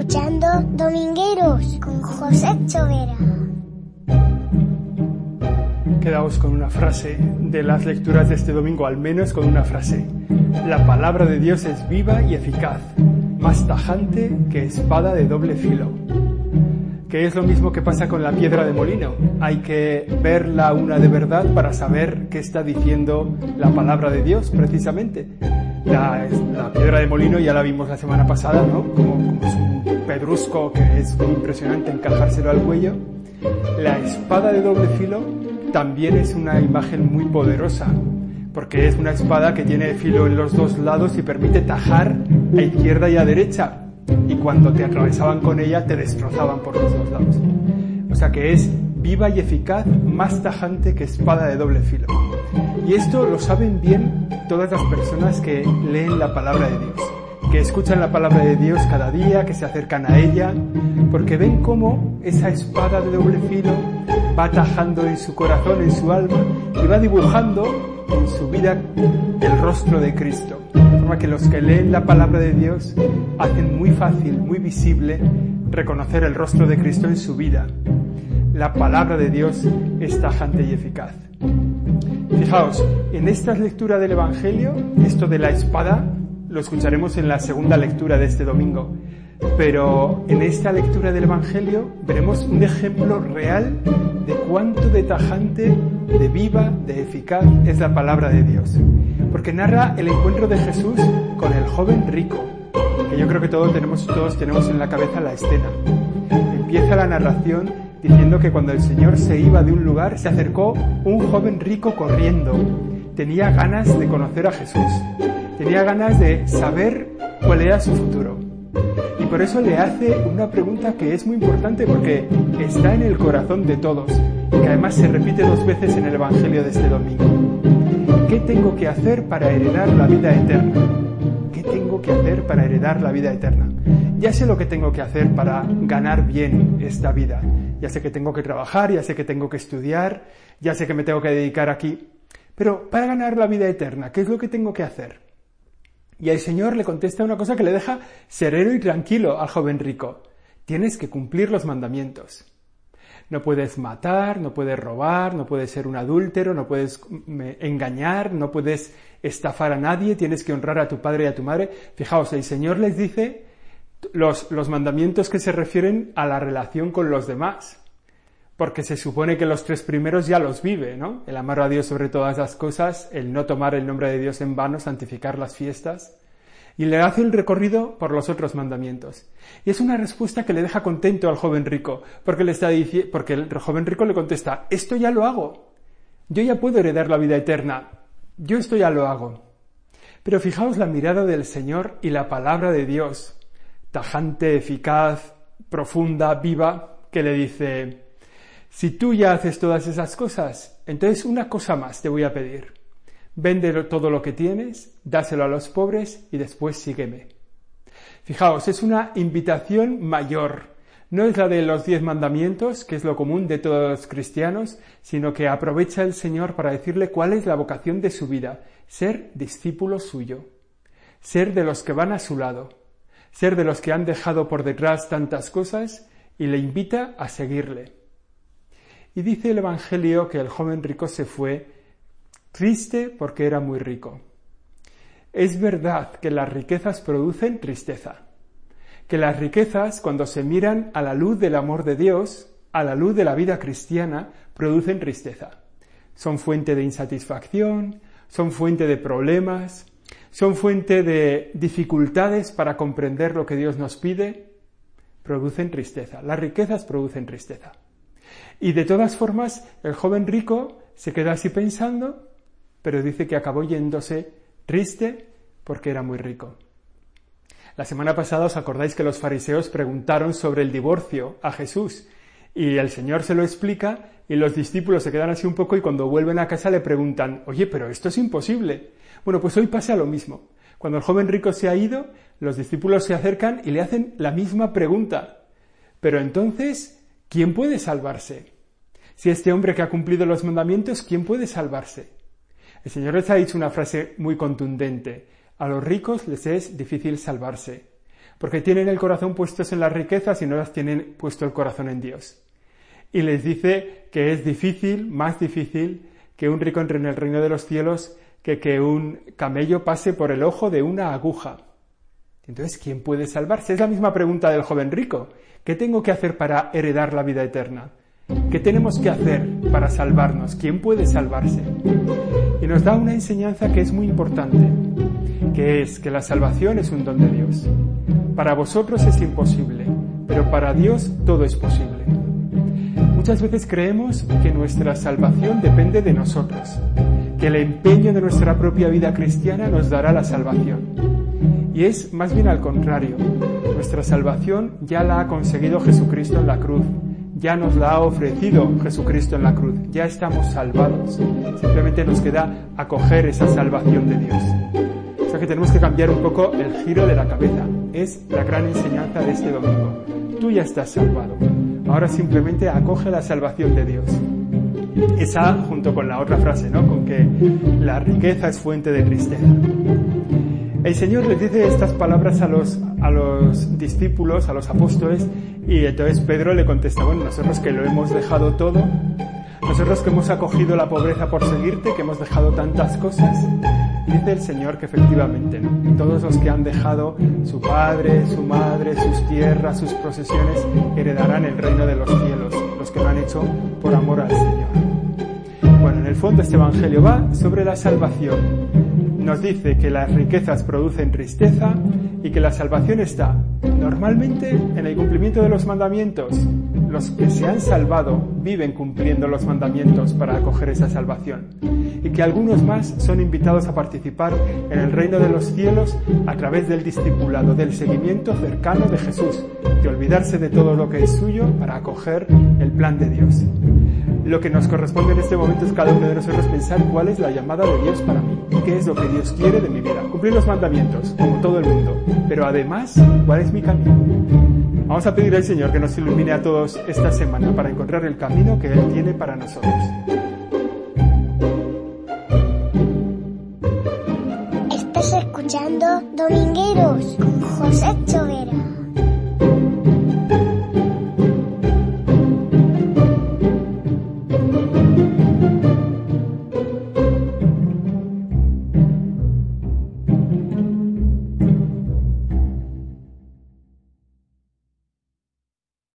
escuchando Domingueros con José Chovera. Quedaos con una frase de las lecturas de este domingo, al menos con una frase. La palabra de Dios es viva y eficaz, más tajante que espada de doble filo. Que es lo mismo que pasa con la piedra de molino. Hay que verla una de verdad para saber qué está diciendo la palabra de Dios, precisamente. La, piedra de molino ya la vimos la semana pasada, ¿no? Como, es un pedrusco que es muy impresionante encajárselo al cuello. La espada de doble filo también es una imagen muy poderosa, porque es una espada que tiene filo en los dos lados y permite tajar a izquierda y a derecha, y cuando te atravesaban con ella te destrozaban por los dos lados. O sea que es viva y eficaz, más tajante que espada de doble filo. Y esto lo saben bien todas las personas que leen la palabra de Dios, que escuchan la palabra de Dios cada día, que se acercan a ella, porque ven cómo esa espada de doble filo va tajando en su corazón, en su alma, y va dibujando en su vida el rostro de Cristo. De forma que los que leen la palabra de Dios hacen muy fácil, muy visible reconocer el rostro de Cristo en su vida. La palabra de Dios es tajante y eficaz. Fijaos, en esta lectura del Evangelio, esto de la espada lo escucharemos en la segunda lectura de este domingo. Pero en esta lectura del Evangelio veremos un ejemplo real de cuánto de tajante, de viva, de eficaz es la palabra de Dios. Porque narra el encuentro de Jesús con el joven rico, que yo creo que todos tenemos, todos tenemos en la cabeza la escena. Empieza la narración diciendo que cuando el Señor se iba de un lugar se acercó un joven rico corriendo. Tenía ganas de conocer a Jesús, tenía ganas de saber cuál era su futuro por eso le hace una pregunta que es muy importante porque está en el corazón de todos y que además se repite dos veces en el Evangelio de este domingo. ¿Qué tengo que hacer para heredar la vida eterna? ¿Qué tengo que hacer para heredar la vida eterna? Ya sé lo que tengo que hacer para ganar bien esta vida. Ya sé que tengo que trabajar, ya sé que tengo que estudiar, ya sé que me tengo que dedicar aquí. Pero para ganar la vida eterna, ¿qué es lo que tengo que hacer? Y el Señor le contesta una cosa que le deja sereno y tranquilo al joven rico. Tienes que cumplir los mandamientos. No puedes matar, no puedes robar, no puedes ser un adúltero, no puedes engañar, no puedes estafar a nadie, tienes que honrar a tu padre y a tu madre. Fijaos, el Señor les dice los, los mandamientos que se refieren a la relación con los demás porque se supone que los tres primeros ya los vive, ¿no? El amar a Dios sobre todas las cosas, el no tomar el nombre de Dios en vano, santificar las fiestas, y le hace el recorrido por los otros mandamientos. Y es una respuesta que le deja contento al joven rico, porque le está porque el joven rico le contesta, esto ya lo hago. Yo ya puedo heredar la vida eterna. Yo esto ya lo hago. Pero fijaos la mirada del Señor y la palabra de Dios, tajante, eficaz, profunda, viva, que le dice, si tú ya haces todas esas cosas, entonces una cosa más te voy a pedir. Vende todo lo que tienes, dáselo a los pobres y después sígueme. Fijaos, es una invitación mayor. No es la de los diez mandamientos, que es lo común de todos los cristianos, sino que aprovecha el Señor para decirle cuál es la vocación de su vida, ser discípulo suyo, ser de los que van a su lado, ser de los que han dejado por detrás tantas cosas y le invita a seguirle. Y dice el Evangelio que el joven rico se fue triste porque era muy rico. Es verdad que las riquezas producen tristeza, que las riquezas, cuando se miran a la luz del amor de Dios, a la luz de la vida cristiana, producen tristeza. Son fuente de insatisfacción, son fuente de problemas, son fuente de dificultades para comprender lo que Dios nos pide, producen tristeza. Las riquezas producen tristeza. Y de todas formas, el joven rico se queda así pensando, pero dice que acabó yéndose triste porque era muy rico. La semana pasada os acordáis que los fariseos preguntaron sobre el divorcio a Jesús y el Señor se lo explica y los discípulos se quedan así un poco y cuando vuelven a casa le preguntan, oye, pero esto es imposible. Bueno, pues hoy pasa lo mismo. Cuando el joven rico se ha ido, los discípulos se acercan y le hacen la misma pregunta. Pero entonces, ¿quién puede salvarse? Si este hombre que ha cumplido los mandamientos, ¿quién puede salvarse? El Señor les ha dicho una frase muy contundente. A los ricos les es difícil salvarse, porque tienen el corazón puestos en las riquezas y no las tienen puesto el corazón en Dios. Y les dice que es difícil, más difícil, que un rico entre en el reino de los cielos que que un camello pase por el ojo de una aguja. Entonces, ¿quién puede salvarse? Es la misma pregunta del joven rico. ¿Qué tengo que hacer para heredar la vida eterna? ¿Qué tenemos que hacer para salvarnos? ¿Quién puede salvarse? Y nos da una enseñanza que es muy importante, que es que la salvación es un don de Dios. Para vosotros es imposible, pero para Dios todo es posible. Muchas veces creemos que nuestra salvación depende de nosotros, que el empeño de nuestra propia vida cristiana nos dará la salvación. Y es más bien al contrario. Nuestra salvación ya la ha conseguido Jesucristo en la cruz. Ya nos la ha ofrecido Jesucristo en la cruz. Ya estamos salvados. Simplemente nos queda acoger esa salvación de Dios. O sea que tenemos que cambiar un poco el giro de la cabeza. Es la gran enseñanza de este domingo. Tú ya estás salvado. Ahora simplemente acoge la salvación de Dios. Esa junto con la otra frase, ¿no? Con que la riqueza es fuente de tristeza. El Señor les dice estas palabras a los, a los discípulos, a los apóstoles, y entonces Pedro le contesta, bueno, nosotros que lo hemos dejado todo, nosotros que hemos acogido la pobreza por seguirte, que hemos dejado tantas cosas, dice el Señor que efectivamente no. Todos los que han dejado su padre, su madre, sus tierras, sus posesiones, heredarán el reino de los cielos, los que lo han hecho por amor al Señor. Bueno, en el fondo este Evangelio va sobre la salvación nos dice que las riquezas producen tristeza y que la salvación está normalmente en el cumplimiento de los mandamientos. Los que se han salvado viven cumpliendo los mandamientos para acoger esa salvación. Y que algunos más son invitados a participar en el reino de los cielos a través del discipulado, del seguimiento cercano de Jesús, de olvidarse de todo lo que es suyo para acoger el plan de Dios. Lo que nos corresponde en este momento es cada uno de nosotros pensar cuál es la llamada de Dios para mí, qué es lo que Dios quiere de mi vida. Cumplir los mandamientos, como todo el mundo, pero además, cuál es mi camino. Vamos a pedir al Señor que nos ilumine a todos esta semana para encontrar el camino que Él tiene para nosotros. Domingueros José Chovera.